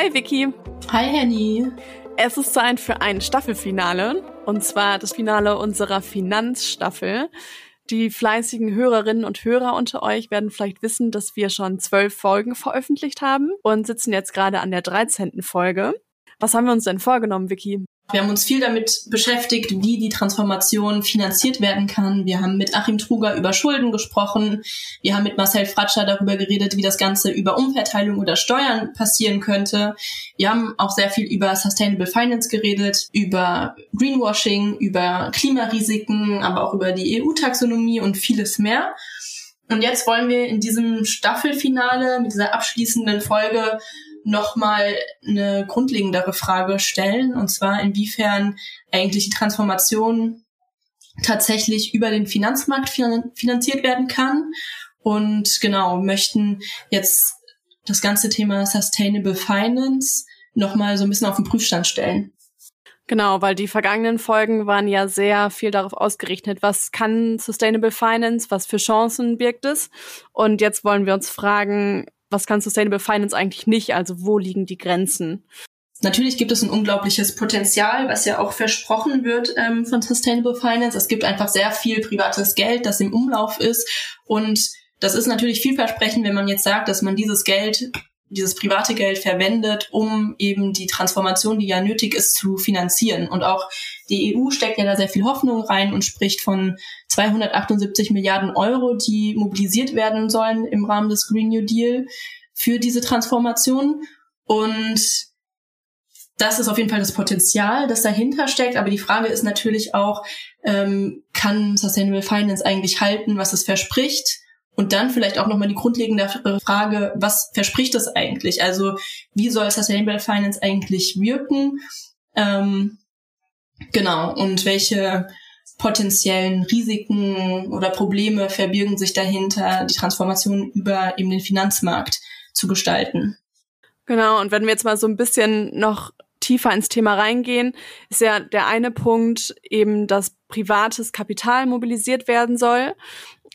Hi Vicky. Hi Henny. Es ist Zeit für ein Staffelfinale und zwar das Finale unserer Finanzstaffel. Die fleißigen Hörerinnen und Hörer unter euch werden vielleicht wissen, dass wir schon zwölf Folgen veröffentlicht haben und sitzen jetzt gerade an der 13. Folge. Was haben wir uns denn vorgenommen, Vicky? Wir haben uns viel damit beschäftigt, wie die Transformation finanziert werden kann. Wir haben mit Achim Truger über Schulden gesprochen. Wir haben mit Marcel Fratscher darüber geredet, wie das Ganze über Umverteilung oder Steuern passieren könnte. Wir haben auch sehr viel über Sustainable Finance geredet, über Greenwashing, über Klimarisiken, aber auch über die EU-Taxonomie und vieles mehr. Und jetzt wollen wir in diesem Staffelfinale mit dieser abschließenden Folge nochmal eine grundlegendere Frage stellen, und zwar inwiefern eigentlich die Transformation tatsächlich über den Finanzmarkt finanziert werden kann. Und genau, möchten jetzt das ganze Thema Sustainable Finance nochmal so ein bisschen auf den Prüfstand stellen. Genau, weil die vergangenen Folgen waren ja sehr viel darauf ausgerichtet, was kann Sustainable Finance, was für Chancen birgt es. Und jetzt wollen wir uns fragen, was kann Sustainable Finance eigentlich nicht? Also wo liegen die Grenzen? Natürlich gibt es ein unglaubliches Potenzial, was ja auch versprochen wird ähm, von Sustainable Finance. Es gibt einfach sehr viel privates Geld, das im Umlauf ist. Und das ist natürlich vielversprechend, wenn man jetzt sagt, dass man dieses Geld dieses private Geld verwendet, um eben die Transformation, die ja nötig ist, zu finanzieren. Und auch die EU steckt ja da sehr viel Hoffnung rein und spricht von 278 Milliarden Euro, die mobilisiert werden sollen im Rahmen des Green New Deal für diese Transformation. Und das ist auf jeden Fall das Potenzial, das dahinter steckt. Aber die Frage ist natürlich auch, ähm, kann Sustainable Finance eigentlich halten, was es verspricht? Und dann vielleicht auch nochmal die grundlegende Frage, was verspricht das eigentlich? Also wie soll Sustainable Finance eigentlich wirken? Ähm, genau, und welche potenziellen Risiken oder Probleme verbirgen sich dahinter, die Transformation über eben den Finanzmarkt zu gestalten? Genau, und wenn wir jetzt mal so ein bisschen noch tiefer ins Thema reingehen, ist ja der eine Punkt eben, dass privates Kapital mobilisiert werden soll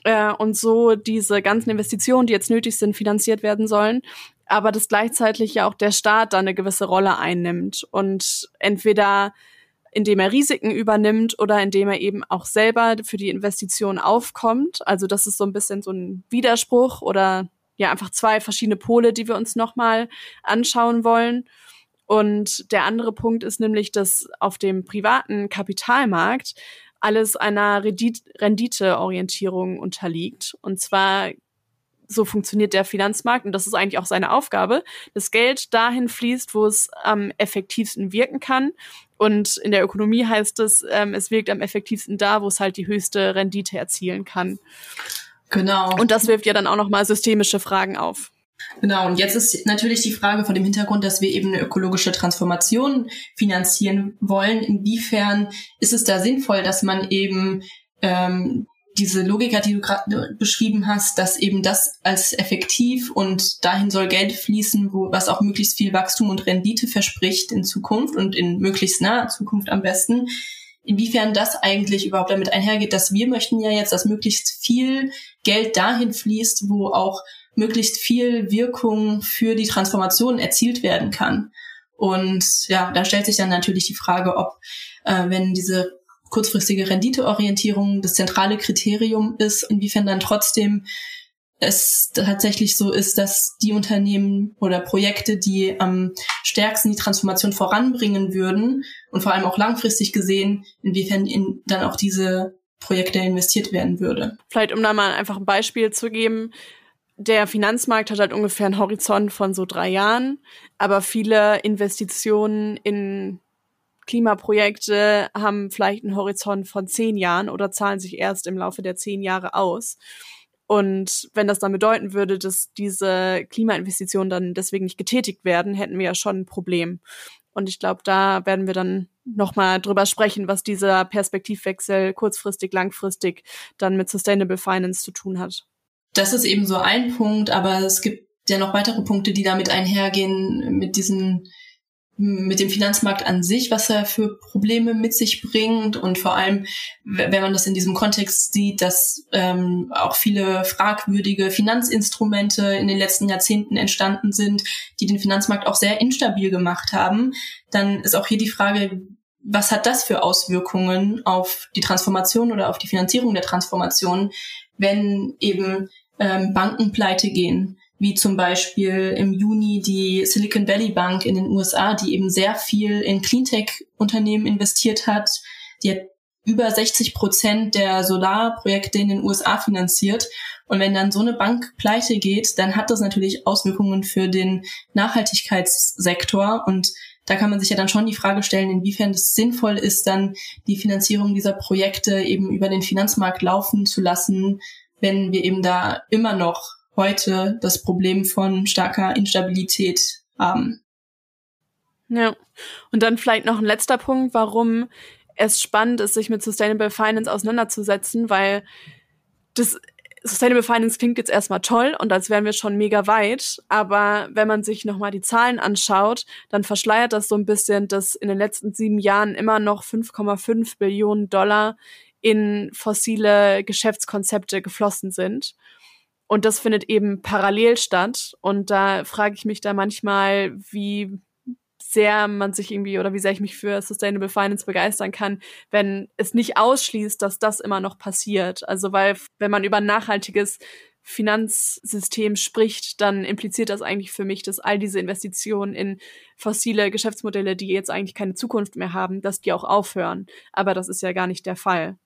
äh, und so diese ganzen Investitionen, die jetzt nötig sind, finanziert werden sollen, aber dass gleichzeitig ja auch der Staat da eine gewisse Rolle einnimmt und entweder indem er Risiken übernimmt oder indem er eben auch selber für die Investition aufkommt. Also das ist so ein bisschen so ein Widerspruch oder ja einfach zwei verschiedene Pole, die wir uns nochmal anschauen wollen. Und der andere Punkt ist nämlich, dass auf dem privaten Kapitalmarkt alles einer Renditeorientierung unterliegt. Und zwar so funktioniert der Finanzmarkt und das ist eigentlich auch seine Aufgabe, dass Geld dahin fließt, wo es am effektivsten wirken kann. Und in der Ökonomie heißt es, ähm, es wirkt am effektivsten da, wo es halt die höchste Rendite erzielen kann. Genau. Und das wirft ja dann auch nochmal systemische Fragen auf. Genau, und jetzt ist natürlich die Frage von dem Hintergrund, dass wir eben eine ökologische Transformation finanzieren wollen. Inwiefern ist es da sinnvoll, dass man eben ähm, diese Logik, die du gerade beschrieben hast, dass eben das als effektiv und dahin soll Geld fließen, wo, was auch möglichst viel Wachstum und Rendite verspricht in Zukunft und in möglichst naher Zukunft am besten. Inwiefern das eigentlich überhaupt damit einhergeht, dass wir möchten ja jetzt, dass möglichst viel Geld dahin fließt, wo auch möglichst viel Wirkung für die Transformation erzielt werden kann. Und ja, da stellt sich dann natürlich die Frage, ob, äh, wenn diese kurzfristige Renditeorientierung das zentrale Kriterium ist, inwiefern dann trotzdem es tatsächlich so ist, dass die Unternehmen oder Projekte, die am stärksten die Transformation voranbringen würden und vor allem auch langfristig gesehen, inwiefern in, dann auch diese Projekte investiert werden würde. Vielleicht um da mal einfach ein Beispiel zu geben, der Finanzmarkt hat halt ungefähr einen Horizont von so drei Jahren, aber viele Investitionen in Klimaprojekte haben vielleicht einen Horizont von zehn Jahren oder zahlen sich erst im Laufe der zehn Jahre aus. Und wenn das dann bedeuten würde, dass diese Klimainvestitionen dann deswegen nicht getätigt werden, hätten wir ja schon ein Problem. Und ich glaube, da werden wir dann nochmal drüber sprechen, was dieser Perspektivwechsel kurzfristig, langfristig dann mit Sustainable Finance zu tun hat das ist eben so ein Punkt, aber es gibt ja noch weitere Punkte, die damit einhergehen, mit diesen mit dem Finanzmarkt an sich, was er für Probleme mit sich bringt. Und vor allem, wenn man das in diesem Kontext sieht, dass ähm, auch viele fragwürdige Finanzinstrumente in den letzten Jahrzehnten entstanden sind, die den Finanzmarkt auch sehr instabil gemacht haben, dann ist auch hier die Frage, was hat das für Auswirkungen auf die Transformation oder auf die Finanzierung der Transformation, wenn eben ähm, Banken pleite gehen? wie zum Beispiel im Juni die Silicon Valley Bank in den USA, die eben sehr viel in Cleantech-Unternehmen investiert hat. Die hat über 60 Prozent der Solarprojekte in den USA finanziert. Und wenn dann so eine Bank pleite geht, dann hat das natürlich Auswirkungen für den Nachhaltigkeitssektor. Und da kann man sich ja dann schon die Frage stellen, inwiefern es sinnvoll ist, dann die Finanzierung dieser Projekte eben über den Finanzmarkt laufen zu lassen, wenn wir eben da immer noch heute das Problem von starker Instabilität haben. Ja, und dann vielleicht noch ein letzter Punkt, warum es spannend ist, sich mit Sustainable Finance auseinanderzusetzen, weil das Sustainable Finance klingt jetzt erstmal toll und als wären wir schon mega weit, aber wenn man sich nochmal die Zahlen anschaut, dann verschleiert das so ein bisschen, dass in den letzten sieben Jahren immer noch 5,5 Billionen Dollar in fossile Geschäftskonzepte geflossen sind. Und das findet eben parallel statt. Und da frage ich mich da manchmal, wie sehr man sich irgendwie oder wie sehr ich mich für Sustainable Finance begeistern kann, wenn es nicht ausschließt, dass das immer noch passiert. Also weil, wenn man über nachhaltiges Finanzsystem spricht, dann impliziert das eigentlich für mich, dass all diese Investitionen in fossile Geschäftsmodelle, die jetzt eigentlich keine Zukunft mehr haben, dass die auch aufhören. Aber das ist ja gar nicht der Fall.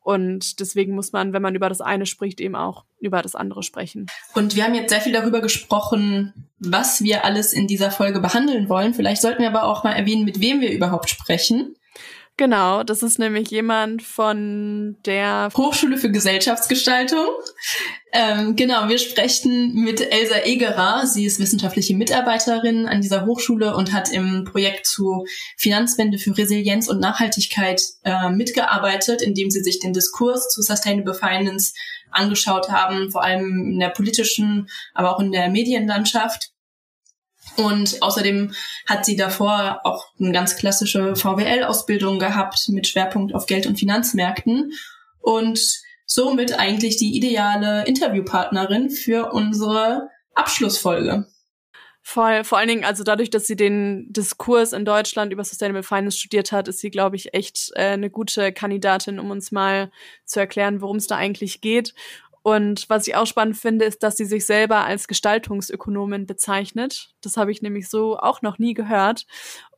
Und deswegen muss man, wenn man über das eine spricht, eben auch über das andere sprechen. Und wir haben jetzt sehr viel darüber gesprochen, was wir alles in dieser Folge behandeln wollen. Vielleicht sollten wir aber auch mal erwähnen, mit wem wir überhaupt sprechen. Genau, das ist nämlich jemand von der Hochschule für Gesellschaftsgestaltung. Ähm, genau, wir sprechen mit Elsa Egerer. Sie ist wissenschaftliche Mitarbeiterin an dieser Hochschule und hat im Projekt zu Finanzwende für Resilienz und Nachhaltigkeit äh, mitgearbeitet, indem sie sich den Diskurs zu Sustainable Finance angeschaut haben, vor allem in der politischen, aber auch in der Medienlandschaft. Und außerdem hat sie davor auch eine ganz klassische VWL-Ausbildung gehabt mit Schwerpunkt auf Geld- und Finanzmärkten und somit eigentlich die ideale Interviewpartnerin für unsere Abschlussfolge. Voll, vor allen Dingen, also dadurch, dass sie den Diskurs in Deutschland über Sustainable Finance studiert hat, ist sie, glaube ich, echt äh, eine gute Kandidatin, um uns mal zu erklären, worum es da eigentlich geht. Und was ich auch spannend finde, ist, dass sie sich selber als Gestaltungsökonomin bezeichnet. Das habe ich nämlich so auch noch nie gehört.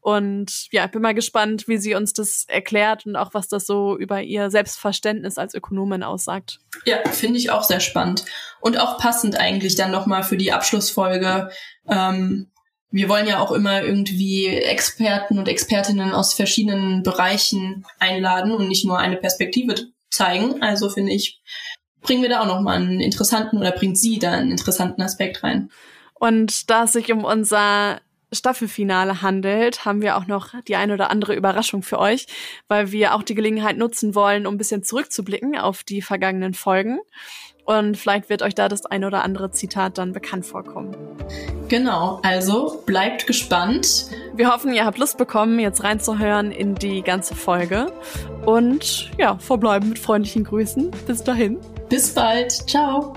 Und ja, ich bin mal gespannt, wie sie uns das erklärt und auch was das so über ihr Selbstverständnis als Ökonomin aussagt. Ja, finde ich auch sehr spannend. Und auch passend eigentlich dann nochmal für die Abschlussfolge. Ähm, wir wollen ja auch immer irgendwie Experten und Expertinnen aus verschiedenen Bereichen einladen und nicht nur eine Perspektive zeigen. Also finde ich, bringen wir da auch nochmal einen interessanten oder bringt sie da einen interessanten Aspekt rein. Und da es sich um unser Staffelfinale handelt, haben wir auch noch die eine oder andere Überraschung für euch, weil wir auch die Gelegenheit nutzen wollen, um ein bisschen zurückzublicken auf die vergangenen Folgen. Und vielleicht wird euch da das eine oder andere Zitat dann bekannt vorkommen. Genau, also bleibt gespannt. Wir hoffen, ihr habt Lust bekommen, jetzt reinzuhören in die ganze Folge. Und ja, verbleiben mit freundlichen Grüßen. Bis dahin. Bis bald. Ciao.